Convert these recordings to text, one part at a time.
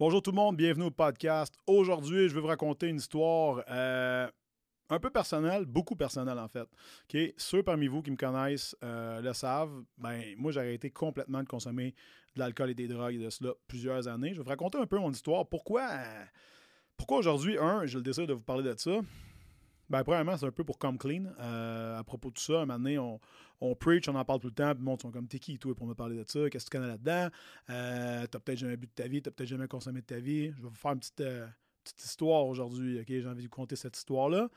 Bonjour tout le monde, bienvenue au podcast. Aujourd'hui, je vais vous raconter une histoire euh, un peu personnelle, beaucoup personnelle en fait. Ok, Ceux parmi vous qui me connaissent euh, le savent. Ben, moi, j'ai arrêté complètement de consommer de l'alcool et des drogues et de cela plusieurs années. Je vais vous raconter un peu mon histoire. Pourquoi, pourquoi aujourd'hui, un, je le décide de vous parler de ça. Ben, premièrement, c'est un peu pour come clean. Euh, à propos de ça, un moment donné, on, on preach, on en parle tout le temps, puis le monde sont comme T'es qui, toi, pour me parler de ça? Qu'est-ce que tu connais là-dedans? Euh, T'as peut-être jamais bu de ta vie, t'as peut-être jamais consommé de ta vie. Je vais vous faire une petite, euh, petite histoire aujourd'hui, OK? J'ai envie de vous conter cette histoire-là.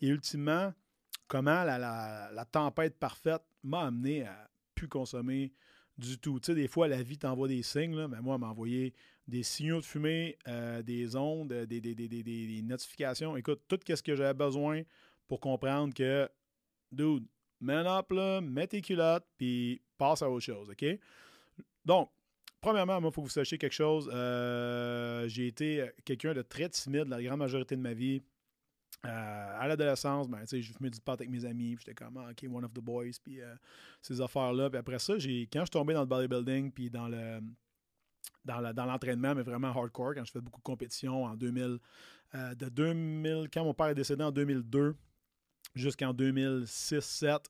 Et ultimement, comment la, la, la tempête parfaite m'a amené à plus consommer du tout. Tu sais, des fois, la vie t'envoie des signes, là, mais moi, elle m'a envoyé des signaux de fumée, euh, des ondes, des, des, notifications. Écoute, tout ce que j'avais besoin pour comprendre que, dude, man up, là, mets tes culottes, puis passe à autre chose, OK? Donc, premièrement, moi, il faut que vous sachiez quelque chose. Euh, j'ai été quelqu'un de très timide la grande majorité de ma vie. Euh, à l'adolescence, ben, je fumais du pot avec mes amis, j'étais comme, ah, OK, one of the boys, puis euh, ces affaires-là. Puis après ça, quand je suis tombé dans le bodybuilding, puis dans le dans, l'entraînement, mais vraiment hardcore, quand je fais beaucoup de compétitions en 2000, euh, de 2000, quand mon père est décédé en 2002 jusqu'en 2006-7,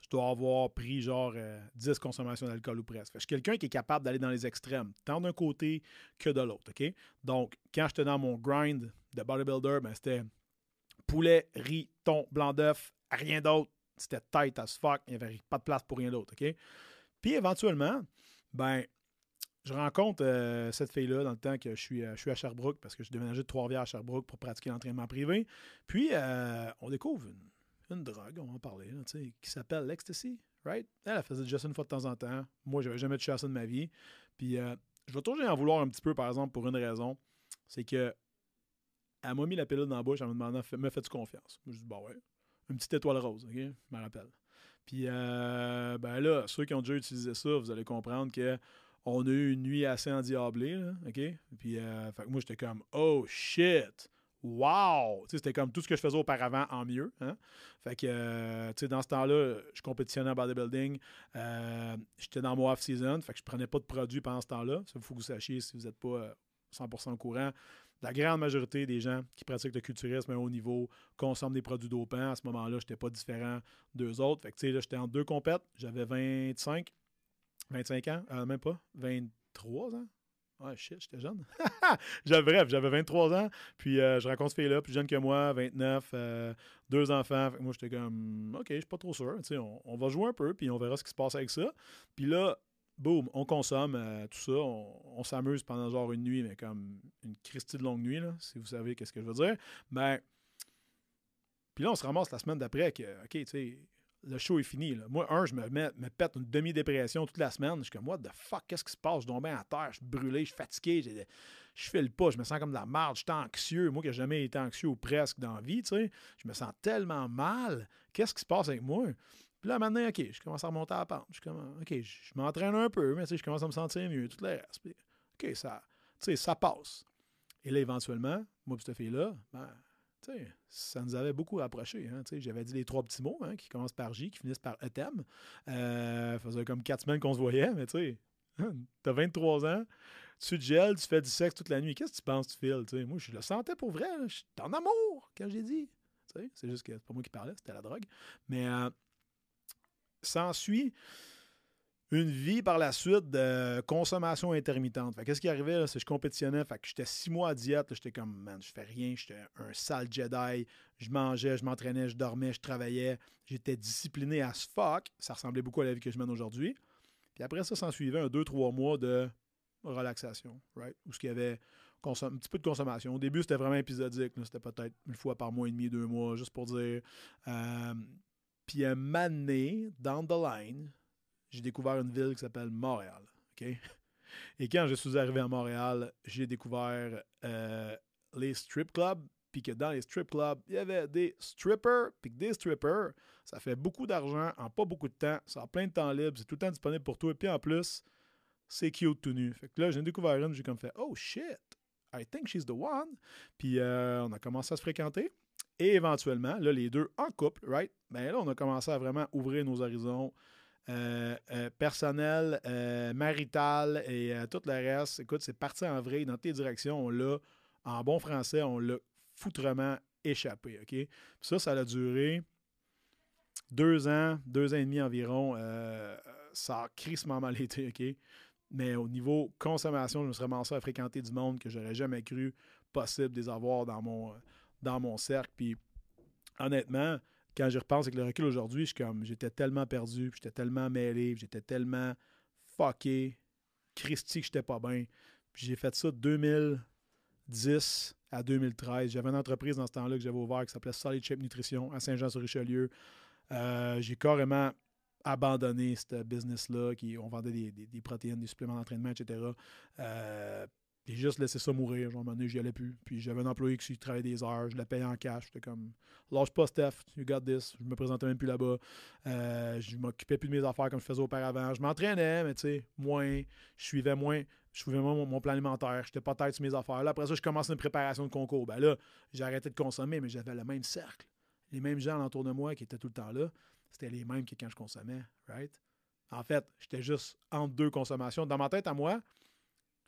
je dois avoir pris genre 10 consommations d'alcool ou presque. je suis quelqu'un qui est capable d'aller dans les extrêmes, tant d'un côté que de l'autre. Donc, quand j'étais dans mon grind de bodybuilder, ben, c'était poulet, riz, thon, blanc d'œuf, rien d'autre. C'était tight as fuck. Il n'y avait pas de place pour rien d'autre? Puis éventuellement, ben, je rencontre euh, cette fille-là dans le temps que je suis, euh, je suis à Sherbrooke parce que je déménagé de Trois-Rivières à Sherbrooke pour pratiquer l'entraînement privé. Puis, euh, on découvre une, drogue, on va en parler, qui s'appelle l'ecstasy, right? Elle, elle faisait juste une fois de temps en temps. Moi, j'avais jamais touché à ça de ma vie. Puis, je vais toujours en vouloir un petit peu, par exemple, pour une raison. C'est que elle m'a mis la pilule dans la bouche en me demandant Me fais-tu confiance? Je dis Bah ouais. Une petite étoile rose, OK? Je me rappelle. Puis, euh, ben là, ceux qui ont déjà utilisé ça, vous allez comprendre que on a eu une nuit assez endiablée, OK? Puis, euh, fait moi, j'étais comme Oh shit Wow! C'était comme tout ce que je faisais auparavant en mieux. Hein? Fait que, euh, dans ce temps-là, je compétitionnais en bodybuilding. Euh, J'étais dans mon off-season. Fait que je prenais pas de produits pendant ce temps-là. Il faut que vous sachiez si vous n'êtes pas 100% au courant. La grande majorité des gens qui pratiquent le culturisme à haut niveau consomment des produits dopants. À ce moment-là, je n'étais pas différent d'eux autres. Fait que, j'étais en deux compètes. J'avais 25, 25 ans, euh, même pas, 23 ans? Ouais, shit, j'étais jeune. bref, j'avais 23 ans, puis euh, je rencontre ce fille-là, plus jeune que moi, 29, euh, deux enfants. moi, j'étais comme, OK, je suis pas trop sûr. On, on va jouer un peu, puis on verra ce qui se passe avec ça. Puis là, boum, on consomme euh, tout ça, on, s'amuse pendant genre une nuit, mais comme une Christie de longue nuit, là, si vous savez qu'est-ce que je veux dire. Ben, puis là, on se ramasse la semaine d'après que, OK, tu sais, le show est fini. Là. Moi, un, je me, me pète une demi-dépression toute la semaine. Je suis comme, what the fuck, qu'est-ce qui se passe? Je suis tombé à terre, je suis brûlé, je suis fatigué, je file pas, je me sens comme de la merde, je suis anxieux. Moi qui n'ai jamais été anxieux ou presque dans la vie, tu sais, je me sens tellement mal. Qu'est-ce qui se passe avec moi? Puis là, maintenant, OK, je commence à remonter à la pente. Je commence, OK, je m'entraîne un peu, mais je commence à me sentir mieux, tout le reste. OK, ça, ça passe. Et là, éventuellement, moi et cette fille-là, ben, ça nous avait beaucoup rapprochés. Hein, J'avais dit les trois petits mots hein, qui commencent par J, qui finissent par Etem. Euh, ça faisait comme quatre semaines qu'on se voyait, mais tu sais, t'as 23 ans, tu te gèles, tu fais du sexe toute la nuit. Qu'est-ce que tu penses, tu files? Moi, je le sentais pour vrai. Je suis en amour, quand j'ai dit. C'est juste que c'est pas moi qui parlais, c'était la drogue. Mais euh, s'ensuit une vie par la suite de consommation intermittente. qu'est-ce qui arrivait, c'est que je compétitionnais, que j'étais six mois à diète, j'étais comme, man, je fais rien, j'étais un sale Jedi, je mangeais, je m'entraînais, je dormais, je travaillais, j'étais discipliné à ce fuck, ça ressemblait beaucoup à la vie que je mène aujourd'hui. Puis après ça, s'en suivait un deux, trois mois de relaxation, right? Où ce qu'il y avait un petit peu de consommation. Au début, c'était vraiment épisodique, c'était peut-être une fois par mois et demi, deux mois, juste pour dire... Euh, puis un mané, down the line, j'ai découvert une ville qui s'appelle Montréal. Et quand je suis arrivé à Montréal, j'ai découvert euh, les strip clubs, puis que dans les strip clubs, il y avait des strippers, puis que des strippers, ça fait beaucoup d'argent en pas beaucoup de temps, ça a plein de temps libre, c'est tout le temps disponible pour toi, et puis en plus, c'est cute tout nu. Fait que là, j'ai découvert une, j'ai comme fait « Oh shit, I think she's the one », puis euh, on a commencé à se fréquenter. Et éventuellement, là, les deux en couple, right? Ben là, on a commencé à vraiment ouvrir nos horizons. Euh, euh, personnel, euh, marital et tout le reste. Écoute, c'est parti en vrai dans tes directions. On l'a, en bon français, on l'a foutrement échappé. OK? ça, ça a duré deux ans, deux ans et demi environ. ça a crissement mal été. OK? Mais au niveau consommation, je me serais commencé à fréquenter du monde que j'aurais jamais cru possible de les avoir dans mon, dans mon cercle. Puis honnêtement, quand je repense avec le recul aujourd'hui, je comme j'étais tellement perdu, j'étais tellement mêlé, j'étais tellement fucké, Christy que j'étais pas bien. Puis j'ai fait ça de 2010 à 2013. J'avais une entreprise dans ce temps-là que j'avais ouvert qui s'appelait Solid Shape Nutrition à Saint-Jean-sur-Richelieu. Euh, j'ai carrément abandonné ce business-là, qui on vendait des, protéines, des suppléments d'entraînement, etc. j'ai juste laissé ça mourir. Genre, à un moment donné, j'y allais plus. Puis j'avais un employé qui travaillait des heures, je le payais en cash. J'étais comme, lâche pas, Steph, you got this. Je me présentais même plus là-bas. Euh, je m'occupais plus de mes affaires comme je faisais auparavant. Je m'entraînais, mais tu sais, moins. Je suivais moins. Je suivais moins mon, plan alimentaire. J'étais pas tête sur mes affaires. Là, après ça, je commençais une préparation de concours. Ben là, j'ai arrêté de consommer, mais j'avais le même cercle. Les mêmes gens autour de moi qui étaient tout le temps là, c'était les mêmes que quand je consommais, right? En fait, j'étais juste entre deux consommations. Dans ma tête à moi,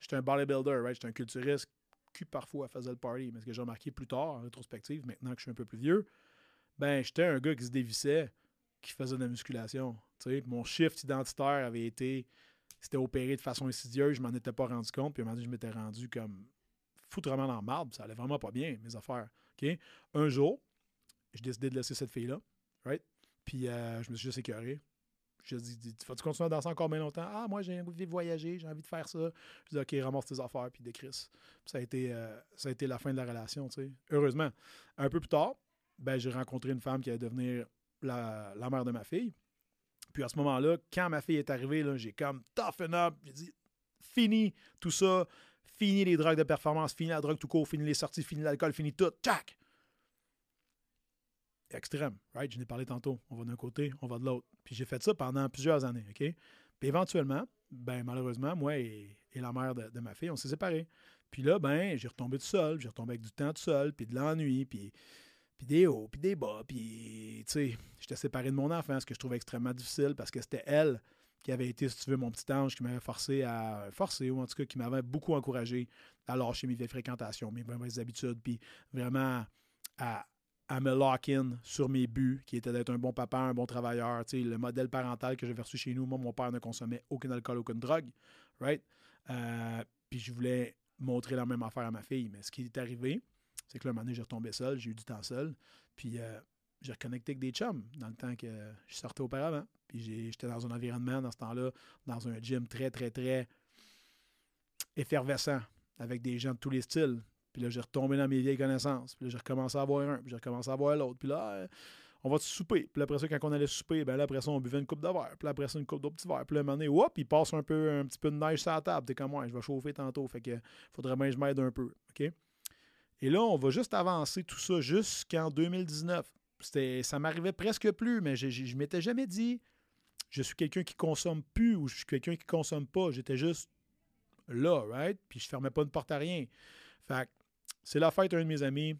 J'étais un bodybuilder, right? J'étais un culturiste qui parfois faisait le party. Mais ce que j'ai remarqué plus tard, en rétrospective, maintenant que je suis un peu plus vieux, ben j'étais un gars qui se dévissait, qui faisait de la musculation. Mon shift identitaire avait été. C'était opéré de façon insidieuse, je m'en étais pas rendu compte. Puis un moment donné, je m'étais rendu comme foutrement dans le marbre. Ça allait vraiment pas bien, mes affaires. Un jour, j'ai décidé de laisser cette fille-là, right? Puis euh, je me suis juste écœuré. Je dis, vas-tu continuer à danser encore bien longtemps? Ah, moi, j'ai envie de voyager, j'ai envie de faire ça. Je dis, OK, ramasse tes affaires, puis décris. Ça, a été, euh, ça a été la fin de la relation, tu sais. Heureusement. Un peu plus tard, ben, j'ai rencontré une femme qui allait devenir la, mère de ma fille. Puis à ce moment-là, quand ma fille est arrivée, j'ai comme toughen up. J'ai dit, fini tout ça. Fini les drogues de performance, fini la drogue tout court, fini les sorties, fini l'alcool, fini tout. Tchac! Extrême, right? Je n'ai parlé tantôt. On va d'un côté, on va de l'autre. Puis j'ai fait ça pendant plusieurs années, OK? Puis éventuellement, ben malheureusement, moi et, la mère de, ma fille, on s'est séparés. Puis là, ben, j'ai retombé tout seul, j'ai retombé avec du temps tout seul, puis de l'ennui, puis, puis des hauts, puis des bas, puis, tu sais, j'étais séparé de mon enfant, ce que je trouvais extrêmement difficile parce que c'était elle qui avait été, si tu veux, mon petit ange, qui m'avait forcé à forcer, ou en tout cas qui m'avait beaucoup encouragé à lâcher mes vieilles fréquentations, mes mauvaises habitudes, puis vraiment à, à me lock-in sur mes buts, qui étaient d'être un bon papa, un bon travailleur. le modèle parental que j'avais reçu chez nous, moi, mon père ne consommait aucun alcool, aucune drogue. Right? Euh, puis je voulais montrer la même affaire à ma fille. Mais ce qui est arrivé, c'est que là, un moment donné, j'ai retombé seul, j'ai eu du temps seul. Puis euh, j'ai reconnecté avec des chums dans le temps que je sortais auparavant. Puis j'étais dans un environnement, dans ce temps-là, dans un gym très, très, très effervescent, avec des gens de tous les styles. Puis là, j'ai retombé dans mes vieilles connaissances. Puis là, j'ai recommencé à voir un. Puis j'ai recommencé à voir l'autre. Puis là, euh, on va te souper. Puis après ça, quand on allait souper, ben là, après ça, on buvait une coupe de verre. Puis après ça, une coupe d'autres petits verres. Puis là, un moment donné, hop, il passe un peu, un petit peu de neige sur la table. T'es comme moi, je vais chauffer tantôt. Fait que faudrait bien que je m'aide un peu. OK? Et là, on va juste avancer tout ça jusqu'en 2019. Ça m'arrivait presque plus, mais je, je, m'étais jamais dit je suis quelqu'un qui consomme plus ou je suis quelqu'un qui consomme pas. J'étais juste là, right? Puis je fermais pas une porte à rien. Fait c'est la fête d'un de mes amis.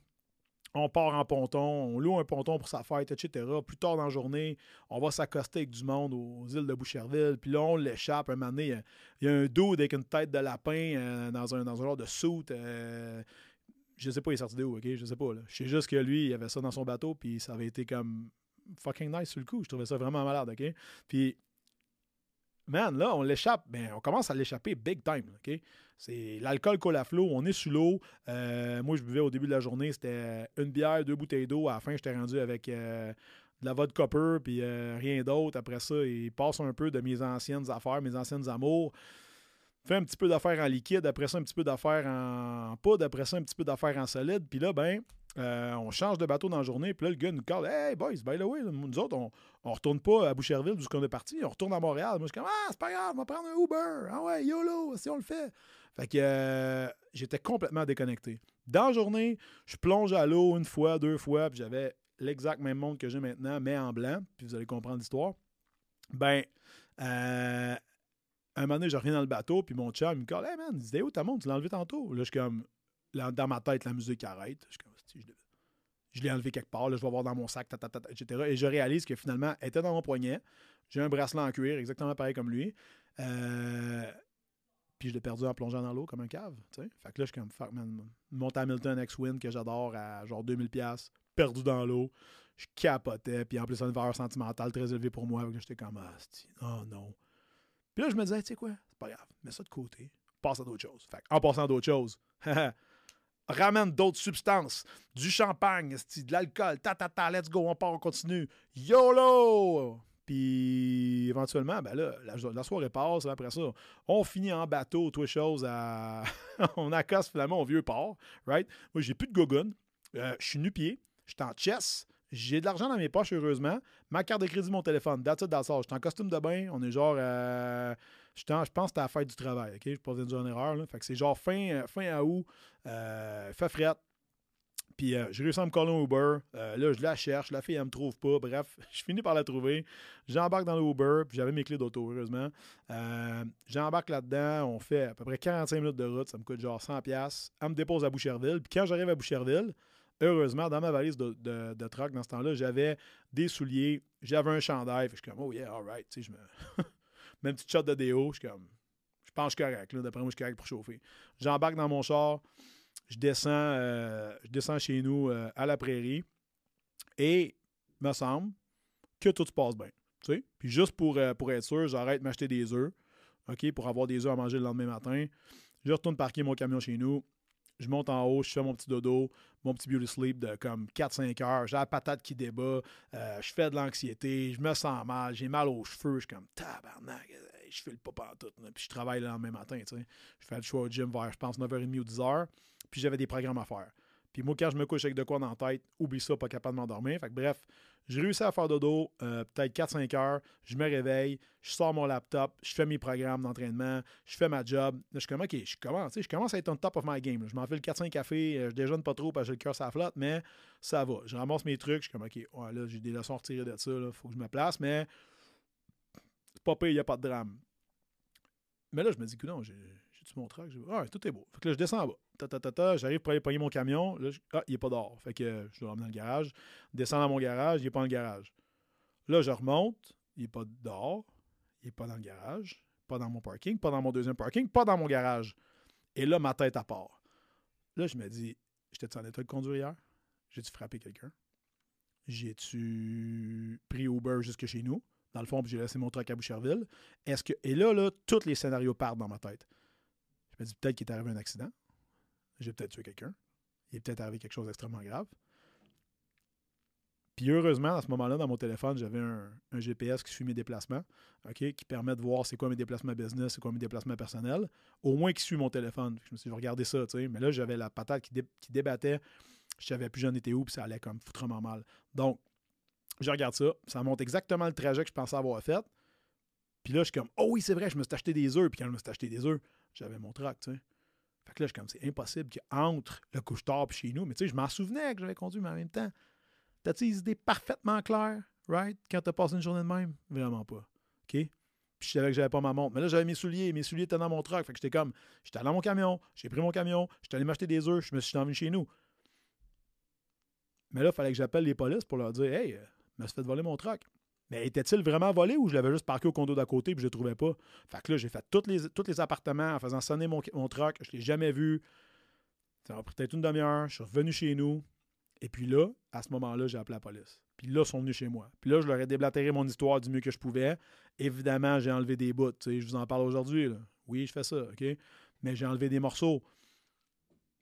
On part en ponton, on loue un ponton pour sa fête, etc. Plus tard dans la journée, on va s'accoster avec du monde aux îles de Boucherville. Puis là, on l'échappe. Un moment donné, il y, a un dude avec une tête de lapin euh, dans, un, genre de soute. Euh, je sais pas, il est sorti de où, OK? Je sais pas. Je sais juste que lui, il avait ça dans son bateau, puis ça avait été comme fucking nice sur le coup. Je trouvais ça vraiment malade, OK? Puis man, là, on l'échappe. Ben, on commence à l'échapper big time. OK? C'est l'alcool colle à flot. On est sous l'eau. Euh, moi, je buvais au début de la journée, c'était une bière, deux bouteilles d'eau. À la fin, j'étais rendu avec euh, de la vodka copper puis euh, rien d'autre. Après ça, il passe un peu de mes anciennes affaires, mes anciennes amours. Fait un petit peu d'affaires en liquide, après ça, un petit peu d'affaires en poudre, après ça, un petit peu d'affaires en solide. Puis là, ben, euh, on change de bateau dans la journée, puis là, le gars nous parle Hey, boys, by the way, nous autres, on, on retourne pas à Boucherville, d'où qu'on est parti, on retourne à Montréal. Moi, je suis comme Ah, c'est pas grave, on va prendre un Uber. Ah ouais, YOLO, si on le fait. Fait que euh, j'étais complètement déconnecté. Dans la journée, je plonge à l'eau une fois, deux fois, puis j'avais l'exact même monde que j'ai maintenant, mais en blanc, puis vous allez comprendre l'histoire. Ben, euh, un moment donné, je reviens dans le bateau, puis mon chum, il me dit Hey man, il dit où ta montre? Tu l'as enlevé tantôt? Là, je suis comme, dans ma tête, la musique arrête. Je suis comme, je, l'ai enlevé quelque part, je vais voir dans mon sac, etc. Et je réalise que finalement, elle était dans mon poignet. J'ai un bracelet en cuir, exactement pareil comme lui. Euh, puis je l'ai perdu en plongeant dans l'eau comme un cave. Fait que là, je suis comme, fuck man, Hamilton X-Win que j'adore à genre 2000$, perdu dans l'eau. Je capotais. Puis en plus, une valeur sentimentale très élevée pour moi. J'étais comme, ah, non, non. Puis là, je me disais, tu sais quoi, c'est pas grave, mets ça de côté, passe à d'autres choses. Fait en passant à d'autres choses, ramène d'autres substances, du champagne, de l'alcool, ta ta ta, let's go, on part, on continue. YOLO! Puis éventuellement, ben là, la, soirée passe, après ça, on finit en bateau, toutes choses à. on accoste finalement au vieux port, right? Moi, j'ai plus de gogun, euh, je suis nu-pied, je suis en chess, j'ai de l'argent dans mes poches, heureusement. Ma carte de crédit, mon téléphone. That's it, that's all. Je suis en costume de bain. On est genre. Euh, je, pense que à la fête du travail. OK? Je pas dire une erreur. Là. Fait que c'est genre fin, euh, fin à août. Euh, fait frette. Puis euh, j'ai à me coller un Uber. là, je la cherche. La fille, elle me trouve pas. Bref, je finis par la trouver. J'embarque dans le Uber. Puis j'avais mes clés d'auto, heureusement. J'embarque là-dedans. On fait à peu près 45 minutes de route. Ça me coûte genre 100$. Elle me dépose à Boucherville. Puis quand j'arrive à Boucherville, heureusement, dans ma valise de, de, de truck, dans ce temps-là, j'avais des souliers, j'avais un chandail. je suis comme, oh yeah, alright. Tu sais, je me. Même petite shot de déo, je suis comme. Je pense correct. D'après moi, je suis correct pour chauffer. J'embarque dans mon char, je descends, euh, je descends chez nous euh, à la prairie. Et me semble que tout se passe bien. Tu sais? Puis juste pour, euh, pour être sûr, j'arrête de m'acheter des œufs. OK, pour avoir des œufs à manger le lendemain matin. Je retourne parquer mon camion chez nous je monte en haut, je fais mon petit dodo, mon petit beauty sleep de comme 4-5 heures, j'ai la patate qui débat, euh, je fais de l'anxiété, je me sens mal, j'ai mal aux cheveux, je suis comme tabarnak, je fais le pas en tout. Puis je travaille le lendemain matin, tu sais. Je fais le choix au gym vers, je pense, 9h30 ou 10h, puis j'avais des programmes à faire. Puis moi, quand je me couche avec de quoi dans la tête, oublie ça, pas capable de m'endormir. Fait que bref, j'ai réussi à faire dodo euh, peut-être 4-5 heures. Je me réveille, je sors mon laptop, je fais mes programmes d'entraînement, je fais ma job. Là, je suis comme, OK, je commence, je commence à être on top of my game. Je m'en fais le 4-5 café, euh, je déjeune pas trop parce que le cœur ça flotte, mais ça va. Je ramasse mes trucs, je suis comme, OK, là, j'ai des leçons à retirer de ça, il faut que je me place, mais c'est pas pire, il n'y a pas de drame. Mais là, je me dis que non, j'ai mon truck? Ah, tout est beau. Fait que là, je descends en bas. Ta, ta, ta, ta j'arrive pour aller pogner mon camion. Là, ah, il n'est pas dehors. Fait que je dois l'emmener dans le garage. Descends dans mon garage, il n'est pas dans le garage. Là, je remonte, il n'est pas dehors, il n'est pas dans le garage, pas dans mon parking, pas dans mon deuxième parking, pas dans mon garage. Et là, ma tête à part. Là, je me dis, j'étais en état de conduire hier? J'ai-tu frappé quelqu'un? J'ai-tu pris Uber jusque chez nous? Dans le fond, j'ai laissé mon truck à Boucherville. Est-ce que. Et là, là, tous les scénarios partent dans ma tête. Me dis peut-être qu'il est arrivé un accident. J'ai peut-être tué quelqu'un. Il est peut-être arrivé quelque chose d'extrêmement grave. Puis heureusement, à ce moment-là, dans mon téléphone, j'avais un, GPS qui suit mes déplacements, OK, qui permet de voir c'est quoi mes déplacements business, c'est quoi mes déplacements personnels, au moins qui suit mon téléphone. Je me suis dit, regarder ça, tu sais. Mais là, j'avais la patate qui, débattait. Je savais plus j'en étais où, puis ça allait comme foutrement mal. Donc, je regarde ça. Ça montre exactement le trajet que je pensais avoir fait. Puis là, je suis comme, oh oui, c'est vrai, je me suis acheté des œufs. Puis quand je me suis acheté des œufs, j'avais mon truck, tu. Fait que là, je suis comme, c'est impossible qu'entre le couche-tard et chez nous, mais tu sais, je m'en souvenais que j'avais conduit, mais en même temps, t'as-tu des idées parfaitement claires, right, quand t'as passé une journée de même? Vraiment pas. OK? Puis je savais que j'avais pas ma montre. Mais là, j'avais mes souliers. Mes souliers étaient dans mon truck. Fait que j'étais comme, j'étais dans mon camion, j'ai pris mon camion, j'étais allé m'acheter des œufs, je me suis envenu chez nous. Mais là, il fallait que j'appelle les polices pour leur dire, hey, euh, me suis fait voler mon truck. Mais était-il vraiment volé ou je l'avais juste parqué au condo d'à côté et je ne le trouvais pas? Fait que là, j'ai fait tous les, appartements en faisant sonner mon, mon truck. Je ne l'ai jamais vu. Ça m'a pris peut-être une demi-heure. Je suis revenu chez nous. Et puis là, à ce moment-là, j'ai appelé la police. Puis là, ils sont venus chez moi. Puis là, je leur ai déblatéré mon histoire du mieux que je pouvais. Évidemment, j'ai enlevé des bouts. Je vous en parle aujourd'hui. Oui, je fais ça, OK? Mais j'ai enlevé des morceaux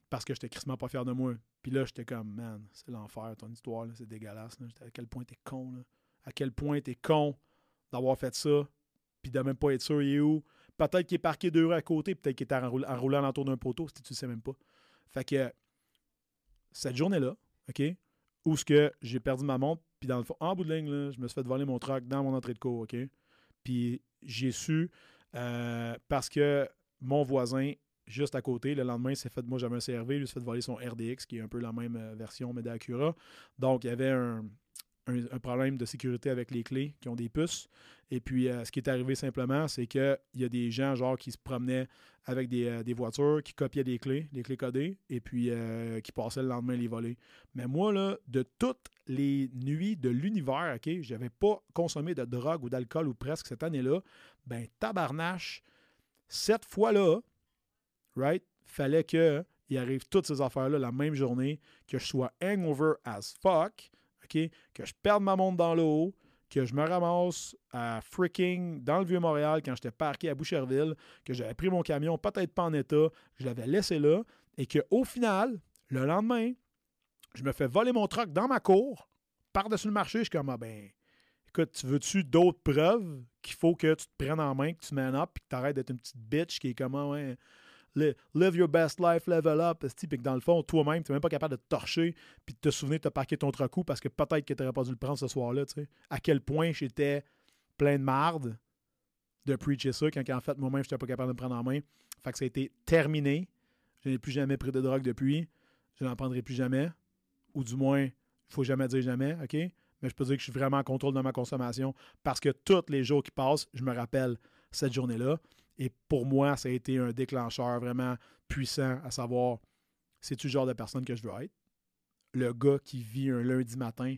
parce que j'étais crissement pas fier de moi. Puis là, j'étais comme, man, c'est l'enfer, ton histoire, c'est dégueulasse. À quel point t'es con, à quel point t'es con d'avoir fait ça, puis de même pas être sûr il est où. Peut-être qu'il est parqué deux rues à côté, peut-être qu'il est enroulé, en l'entour d'un poteau, si tu ne sais même pas. Fait que cette journée-là, OK, où ce que j'ai perdu ma montre, puis dans le fond, en bout de ligne, je me suis fait voler mon truck dans mon entrée de cour, OK? Puis j'ai su euh, parce que mon voisin, juste à côté, le lendemain, s'est fait, moi j'avais un CRV, lui s'est fait voler son RDX, qui est un peu la même euh, version, mais d'Acura. Donc, il y avait un, un, problème de sécurité avec les clés qui ont des puces. Et puis, euh, ce qui est arrivé simplement, c'est qu'il y a des gens genre qui se promenaient avec des, euh, voitures, qui copiaient des clés, des clés codées, et puis euh, qui passaient le lendemain les voler. Mais moi, là, de toutes les nuits de l'univers, OK, j'avais pas consommé de drogue ou d'alcool ou presque cette année-là, ben tabarnache, cette fois-là, right, fallait que il arrive toutes ces affaires-là la même journée, que je sois hangover as fuck, que je perde ma montre dans l'eau, que je me ramasse à freaking dans le Vieux-Montréal quand j'étais parqué à Boucherville, que j'avais pris mon camion peut-être pas en état, je l'avais laissé là, et qu'au final, le lendemain, je me fais voler mon truck dans ma cour, par-dessus le marché, je suis comme, ah ben, écoute, tu veux-tu d'autres preuves qu'il faut que tu te prennes en main, que tu mènes up, puis que tu arrêtes d'être une petite bitch qui est comme, ah ouais, live your best life, level up, puis que dans le fond, toi-même, tu n'es même pas capable de te torcher puis de te souvenir de te parquer ton trocou parce que peut-être que tu n'aurais pas dû le prendre ce soir-là. Tu sais. À quel point j'étais plein de marde de preacher ça quand en fait, moi-même, je n'étais pas capable de me prendre en main. Fait que ça a été terminé. Je n'ai plus jamais pris de drogue depuis. Je n'en prendrai plus jamais. Ou du moins, il faut jamais dire jamais, OK? Mais je peux dire que je suis vraiment en contrôle de ma consommation parce que tous les jours qui passent, je me rappelle cette journée-là. Et pour moi, ça a été un déclencheur vraiment puissant à savoir, c'est-tu le genre de personne que je veux être? Le gars qui vit un lundi matin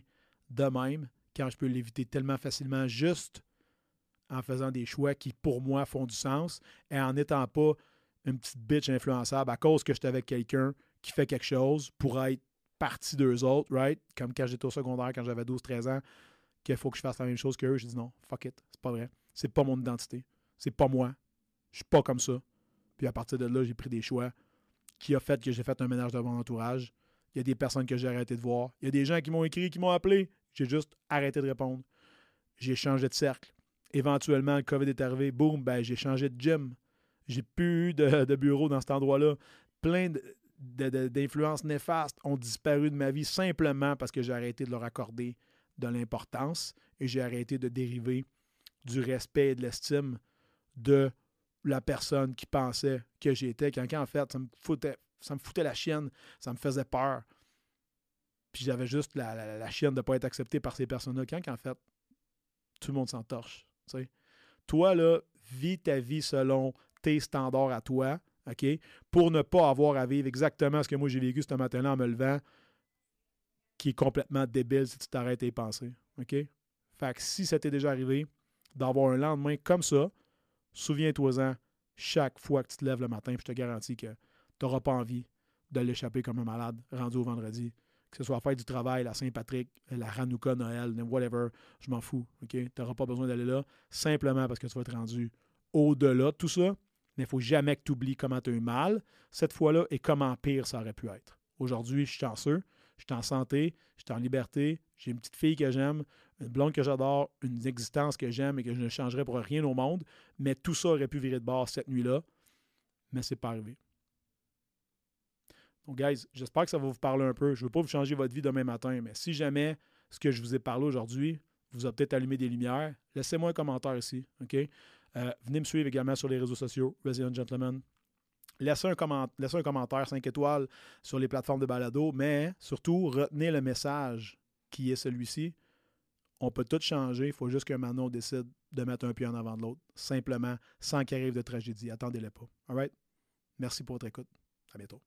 de même, quand je peux l'éviter tellement facilement juste en faisant des choix qui, pour moi, font du sens et en n'étant pas une petite bitch influençable à cause que j'étais avec quelqu'un qui fait quelque chose pour être partie d'eux autres, right? Comme quand j'étais au secondaire, quand j'avais 12-13 ans, qu'il faut que je fasse la même chose qu'eux. J'ai dit non, fuck it, c'est pas vrai. C'est pas mon identité. C'est pas moi. Je suis pas comme ça. Puis à partir de là, j'ai pris des choix qui a fait que j'ai fait un ménage de mon entourage. Il y a des personnes que j'ai arrêté de voir. Il y a des gens qui m'ont écrit, qui m'ont appelé. J'ai juste arrêté de répondre. J'ai changé de cercle. Éventuellement, le COVID est arrivé. Boum, ben, j'ai changé de gym. J'ai plus eu de, bureau dans cet endroit-là. Plein d'influences néfastes ont disparu de ma vie simplement parce que j'ai arrêté de leur accorder de l'importance et j'ai arrêté de dériver du respect et de l'estime de la personne qui pensait que j'étais. Quand, en fait, ça me foutait, ça me foutait la chienne, ça me faisait peur. Puis j'avais juste la, chienne de ne pas être accepté par ces personnes-là. Quand, en fait, tout le monde s'en torche. Toi, là, vis ta vie selon tes standards à toi, OK? Pour ne pas avoir à vivre exactement ce que moi j'ai vécu ce matin-là en me levant, qui est complètement débile si tu t'arrêtes à y penser. Fait que si ça t'est déjà arrivé d'avoir un lendemain comme ça, Souviens-toi-en chaque fois que tu te lèves le matin, je te garantis que tu n'auras pas envie de l'échapper comme un malade rendu au vendredi. Que ce soit à faire du travail, la Saint-Patrick, la Hanouka, Noël, whatever, je m'en fous. Tu n'auras pas besoin d'aller là simplement parce que tu vas être rendu au-delà de tout ça. Il ne faut jamais que tu oublies comment tu as eu mal cette fois-là et comment pire ça aurait pu être. Aujourd'hui, je suis chanceux, je suis en santé, je suis en liberté, j'ai une petite fille que j'aime, une blonde que j'adore, une existence que j'aime et que je ne changerais pour rien au monde. Mais tout ça aurait pu virer de bord cette nuit-là. Mais c'est pas arrivé. Donc, guys, j'espère que ça va vous parler un peu. Je ne veux pas vous changer votre vie demain matin, mais si jamais ce que je vous ai parlé aujourd'hui vous a peut-être allumé des lumières, laissez-moi un commentaire ici. OK? Euh, venez me suivre également sur les réseaux sociaux, Resident Gentleman. Laissez un, laissez un commentaire 5 étoiles sur les plateformes de balado, mais surtout, retenez le message qui est celui-ci. On peut tout changer. Il faut juste qu'un Manon décide de mettre un pied en avant de l'autre, simplement, sans qu'il arrive de tragédie. Attendez-le pas. All right? Merci pour votre écoute. À bientôt.